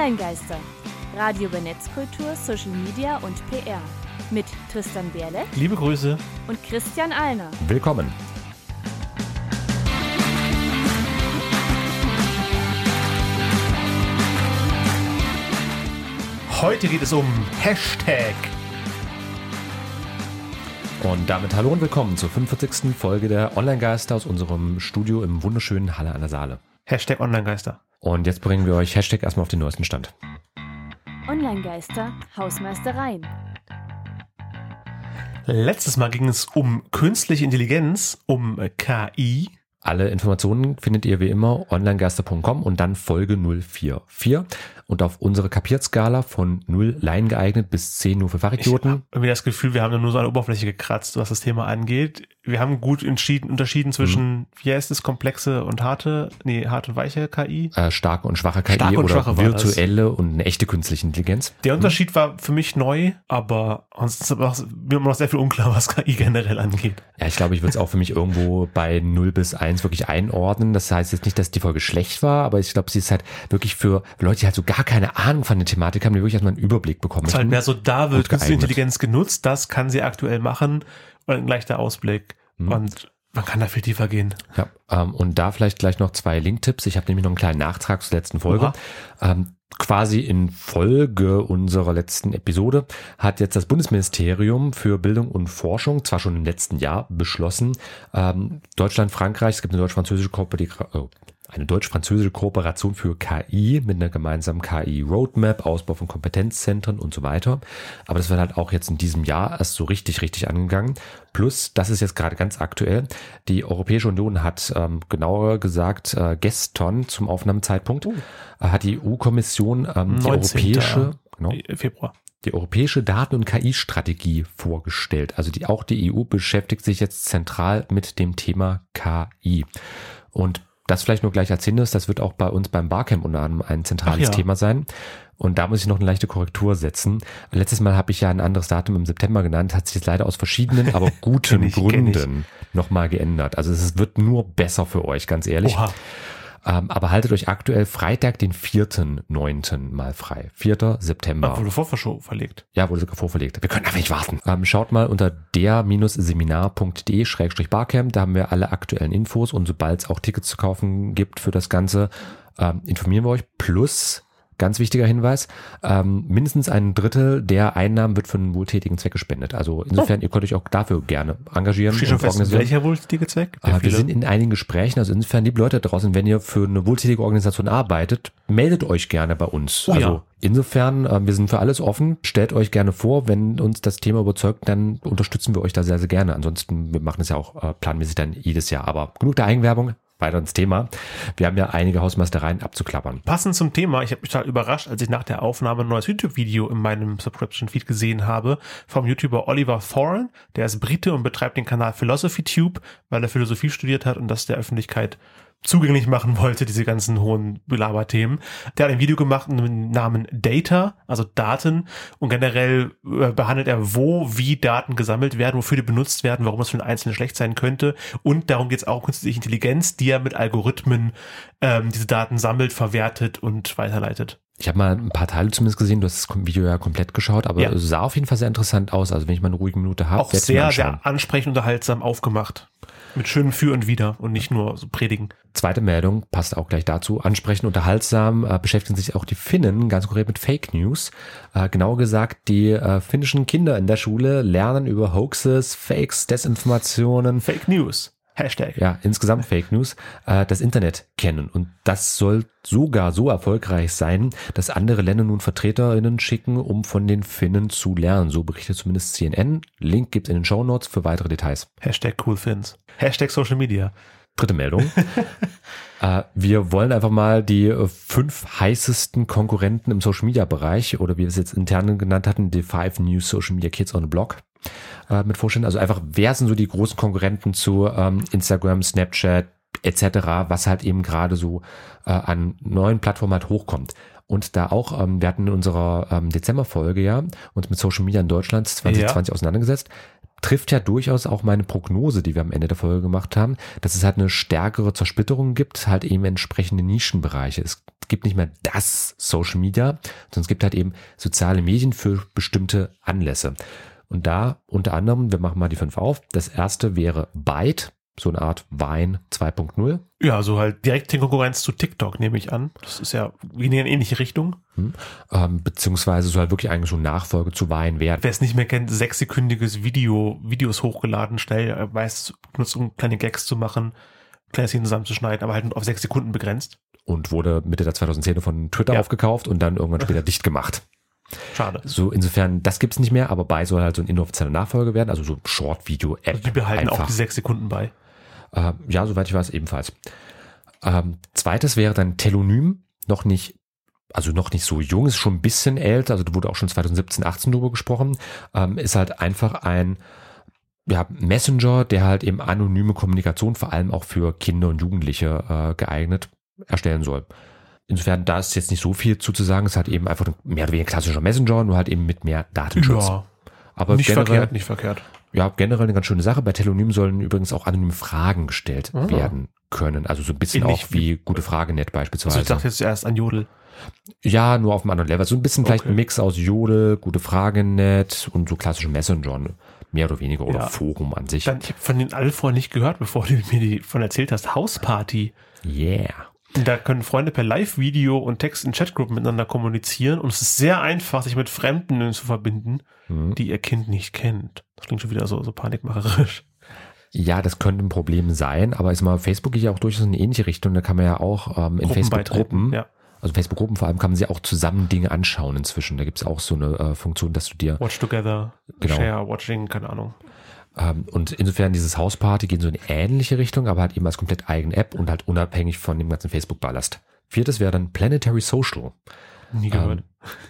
Online-Geister. Radio über Netzkultur, Social Media und PR. Mit Tristan Berle Liebe Grüße. und Christian Alner. Willkommen. Heute geht es um Hashtag. Und damit hallo und willkommen zur 45. Folge der Online-Geister aus unserem Studio im wunderschönen Halle an der Saale. Hashtag Online-Geister. Und jetzt bringen wir euch Hashtag erstmal auf den neuesten Stand. Online-Geister, Hausmeistereien. Letztes Mal ging es um künstliche Intelligenz, um KI. Alle Informationen findet ihr wie immer onlinegeister.com und dann Folge 044. Und auf unsere Kapiertskala von 0 Laien geeignet bis 10 nur für Ich habe Fachidioten. irgendwie das Gefühl, wir haben nur so eine Oberfläche gekratzt, was das Thema angeht. Wir haben gut entschieden, unterschieden zwischen, wie heißt es, komplexe und harte, nee, harte und weiche KI. Äh, starke und schwache KI Starke und oder schwache virtuelle und eine echte künstliche Intelligenz. Der Unterschied war für mich neu, aber sonst ist mir immer noch sehr viel unklar, was KI generell angeht. Ja, ich glaube, ich würde es auch für mich irgendwo bei 0 bis 1 wirklich einordnen. Das heißt jetzt nicht, dass die Folge schlecht war, aber ich glaube, sie ist halt wirklich für Leute, die halt so gar keine Ahnung von der Thematik haben, die wirklich erstmal einen Überblick bekommen Es ist halt mehr so, da wird künstliche. Intelligenz genutzt, das kann sie aktuell machen und ein leichter Ausblick. Mhm. Und man kann da viel tiefer gehen. Ja, ähm, und da vielleicht gleich noch zwei Linktipps. Ich habe nämlich noch einen kleinen Nachtrag zur letzten Folge. Ähm, quasi in Folge unserer letzten Episode hat jetzt das Bundesministerium für Bildung und Forschung, zwar schon im letzten Jahr, beschlossen, ähm, Deutschland, Frankreich, es gibt eine deutsch-französische Kooperation, eine deutsch-französische Kooperation für KI mit einer gemeinsamen KI-Roadmap, Ausbau von Kompetenzzentren und so weiter. Aber das wird halt auch jetzt in diesem Jahr erst so richtig, richtig angegangen. Plus, das ist jetzt gerade ganz aktuell, die Europäische Union hat ähm, genauer gesagt äh, gestern zum Aufnahmezeitpunkt, äh, hat die EU-Kommission ähm, die 19. europäische, genau, Februar. die europäische Daten- und KI-Strategie vorgestellt. Also die, auch die EU beschäftigt sich jetzt zentral mit dem Thema KI. Und das vielleicht nur gleich als Hinweis, das wird auch bei uns beim Barcamp unter anderem ein zentrales ja. Thema sein. Und da muss ich noch eine leichte Korrektur setzen. Letztes Mal habe ich ja ein anderes Datum im September genannt, hat sich jetzt leider aus verschiedenen, aber guten ich. Gründen nochmal geändert. Also es wird nur besser für euch, ganz ehrlich. Oha. Ähm, aber haltet euch aktuell Freitag, den 4.9. mal frei. 4. September. Ah, wurde vorverschoben verlegt. Ja, wurde sogar vorverlegt. Wir können einfach nicht warten. Ähm, schaut mal unter der-seminar.de-barcamp. Da haben wir alle aktuellen Infos und sobald es auch Tickets zu kaufen gibt für das Ganze, ähm, informieren wir euch. Plus, ganz wichtiger Hinweis, ähm, mindestens ein Drittel der Einnahmen wird für einen wohltätigen Zweck gespendet. Also insofern, ihr könnt euch auch dafür gerne engagieren Steht schon fest, welcher wohltätige Zweck? Ja Äh, wir sind in einigen Gesprächen, also insofern, liebe Leute da draußen, wenn ihr für eine wohltätige Organisation arbeitet, meldet euch gerne bei uns. Oh ja. also insofern, äh, wir sind für alles offen. Stellt euch gerne vor, wenn uns das Thema überzeugt, dann unterstützen wir euch da sehr, sehr gerne. Ansonsten, wir machen es ja auch äh, planmäßig dann jedes Jahr. Aber genug der Eigenwerbung, weiter ins Thema. Wir haben ja einige Hausmeistereien abzuklappern. Passend zum Thema, ich habe mich total überrascht, als ich nach der Aufnahme ein neues YouTube-Video in meinem Subscription-Feed gesehen habe vom YouTuber Oliver Thorne. Der ist Brite und betreibt den Kanal Philosophy Tube, weil er Philosophie studiert hat und das der Öffentlichkeit zugänglich machen wollte, diese ganzen hohen Belaberthemen. Der hat ein Video gemacht mit dem Namen Data, also Daten und generell äh, behandelt er, wo, wie Daten gesammelt werden, wofür die benutzt werden, warum das für den Einzelnen schlecht sein könnte und darum geht es auch künstliche Intelligenz, die er mit Algorithmen ähm, diese Daten sammelt, verwertet und weiterleitet. Ich habe mal ein paar Teile zumindest gesehen, du hast das Video ja komplett geschaut, aber Ja. es sah auf jeden Fall sehr interessant aus. Also wenn ich mal eine ruhige Minute habe, Auch sehr, sehr ansprechend unterhaltsam aufgemacht. Mit schönem Für und Wider und nicht nur so predigen. Zweite Meldung passt auch gleich dazu. Ansprechend, unterhaltsam äh, beschäftigen sich auch die Finnen ganz konkret mit Fake News. Äh, genauer gesagt, die äh, finnischen Kinder in der Schule lernen über Hoaxes, Fakes, Desinformationen, Fake News. Hashtag. ja, insgesamt Fake News, äh, das Internet kennen. Und das soll sogar so erfolgreich sein, dass andere Länder nun VertreterInnen schicken, um von den Finnen zu lernen. So berichtet zumindest CNN. Link gibt's in den Show Notes für weitere Details. Hashtag CoolFins. Hashtag Social Media. Dritte Meldung. äh, wir wollen einfach mal die äh, fünf heißesten Konkurrenten im Social Media Bereich oder wie wir es jetzt intern genannt hatten, die Five New Social Media Kids on the Block äh, mit vorstellen. Also einfach, wer sind so die großen Konkurrenten zu ähm, Instagram, Snapchat etc., was halt eben gerade so äh, an neuen Plattformen halt hochkommt. Und da auch, ähm, wir hatten in unserer ähm, Dezemberfolge ja uns mit Social Media in Deutschland 2020 auseinandergesetzt trifft ja durchaus auch meine Prognose, die wir am Ende der Folge gemacht haben, dass es halt eine stärkere Zersplitterung gibt, halt eben entsprechende Nischenbereiche. Es gibt nicht mehr das Social Media, sondern es gibt halt eben soziale Medien für bestimmte Anlässe. Und da unter anderem, wir machen mal die fünf auf. Das erste wäre Byte, so eine Art Vine 2.0. Ja, so halt direkt in Konkurrenz zu TikTok, nehme ich an. Das ist ja in eine ähnliche Richtung. Hm. Ähm, beziehungsweise soll halt wirklich eigentlich so Nachfolge zu Vine werden. Wer es nicht mehr kennt, sechssekündiges Video, Videos hochgeladen, schnell, er weiß, benutzt, um kleine Gags zu machen, kleine Szenen zusammenzuschneiden, aber halt auf sechs Sekunden begrenzt. Und wurde Mitte der 2010 von Twitter Ja. aufgekauft und dann irgendwann später dicht gemacht. Schade. So, insofern, das gibt's nicht mehr, aber bei soll halt so ein inoffizieller Nachfolge werden, also so Short-Video-App. Also die behalten einfach. auch die sechs Sekunden bei. Äh, ja, soweit ich weiß, ebenfalls. Ähm, zweites wäre dann Telonym, noch nicht, also noch nicht so jung, ist schon ein bisschen älter, also da wurde auch schon 2017, 18 drüber gesprochen, ähm, ist halt einfach ein ja, Messenger, der halt eben anonyme Kommunikation vor allem auch für Kinder und Jugendliche äh, geeignet erstellen soll. Insofern, da ist jetzt nicht so viel zu, zu sagen, es ist halt eben einfach ein mehr oder weniger klassischer Messenger, nur halt eben mit mehr Datenschutz. Ja, Aber nicht generell, verkehrt, nicht verkehrt. Ja, generell eine ganz schöne Sache. Bei Telonym sollen übrigens auch anonyme Fragen gestellt Ah. werden können. Also so ein bisschen Ähnlich auch wie gute Fragenet Also beispielsweise. ich dachte jetzt erst an Jodel. ja, nur auf einem anderen Level. So ein bisschen vielleicht Okay. ein Mix aus Jodel, gute Fragenet und so klassischen Messenger. Mehr oder weniger. Oder Ja. Forum an sich. Dann, ich habe von den alle vorher nicht gehört, bevor du mir die von erzählt hast. Hausparty. Yeah. Da können Freunde per Live-Video und Text in Chatgruppen miteinander kommunizieren und es ist sehr einfach, sich mit Fremden zu verbinden, Mhm. die ihr Kind nicht kennt. Das klingt schon wieder so, so panikmacherisch. Ja, das könnte ein Problem sein, aber ist mal Facebook geht ja auch durchaus in eine ähnliche Richtung. Da kann man ja auch ähm, in Gruppen Facebook-Gruppen, ja. also Facebook-Gruppen vor allem, kann man sich auch zusammen Dinge anschauen inzwischen. Da gibt's auch so eine äh, Funktion, dass du dir Watch Together, Genau. Share, Watching, keine Ahnung. Ähm, und insofern dieses Hausparty geht so in eine ähnliche Richtung, aber halt eben als komplett eigene App und halt unabhängig von dem ganzen Facebook-Ballast. Viertes wäre dann Planetary Social. Nie gehört. Ähm,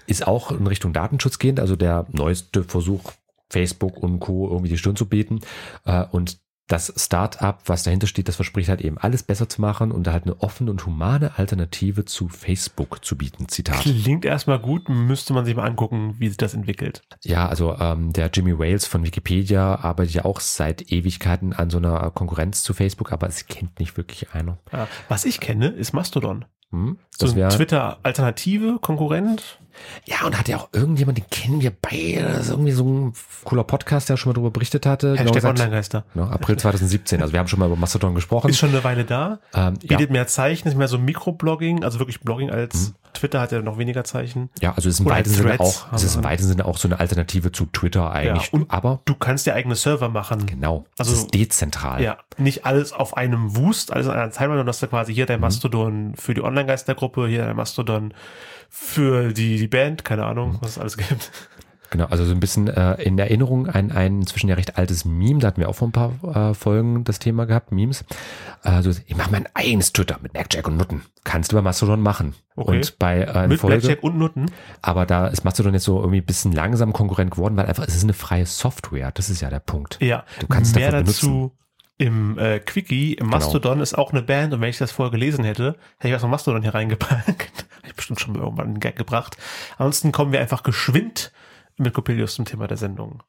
ist auch in Richtung Datenschutz gehend, also der neueste Versuch, Facebook und Co. irgendwie die Stirn zu bieten. Äh, und das Start-up, was dahinter steht, das verspricht halt eben alles besser zu machen und da halt eine offene und humane Alternative zu Facebook zu bieten. Zitat. Klingt erstmal gut, müsste man sich mal angucken, wie sich das entwickelt. Ja, also ähm, der Jimmy Wales von Wikipedia arbeitet ja auch seit Ewigkeiten an so einer Konkurrenz zu Facebook, aber es kennt nicht wirklich einer. Was ich kenne, ist Mastodon. Hm? So Das ein wäre Twitter-Alternative, Konkurrent. Ja und hat ja auch irgendjemand, den kennen wir beide, das ist irgendwie so ein cooler Podcast, der schon mal darüber berichtet hatte. Genau Hashtag gesagt, Online-Geister. ne, April 2017. Also wir haben schon mal über Mastodon gesprochen. Ist schon eine Weile da. Ähm, ja, Bietet mehr Zeichen, ist mehr so Mikroblogging, also wirklich Blogging als Mhm. Twitter hat ja noch weniger Zeichen. ja, also es ist im weiten Sinne auch, es ist im weiten Sinne auch so eine Alternative zu Twitter eigentlich. Ja, und- aber Du kannst dir eigene Server machen. genau, Also- es ist dezentral. Ja, nicht alles auf einem Wust, alles an einer Timeline, sondern dass du quasi hier Mhm. dein Mastodon für die Online-Geistergruppe, hier dein Mastodon für die, die Band, keine Ahnung, was es alles gibt. Genau, also so ein bisschen äh, in Erinnerung ein, ein inzwischen ja recht altes Meme, da hatten wir auch vor ein paar äh, Folgen das Thema gehabt, Memes. Also ich mache mein eigenes Twitter mit Blackjack und Nutten. Kannst du bei Mastodon machen. Okay. Und bei äh, Mit Folge, Blackjack und Nutten. aber da ist Mastodon jetzt so irgendwie ein bisschen langsam Konkurrent geworden, weil einfach es ist eine freie Software. Das ist ja der Punkt. Ja, Du kannst mehr dazu im äh, Quickie. Im Genau. Mastodon ist auch eine Band und wenn ich das vorher gelesen hätte, hätte ich was von Mastodon hier reingepackt. Ich bestimmt schon mal irgendwann einen Gag gebracht. Ansonsten kommen wir einfach geschwind mit Coppelius zum Thema der Sendung.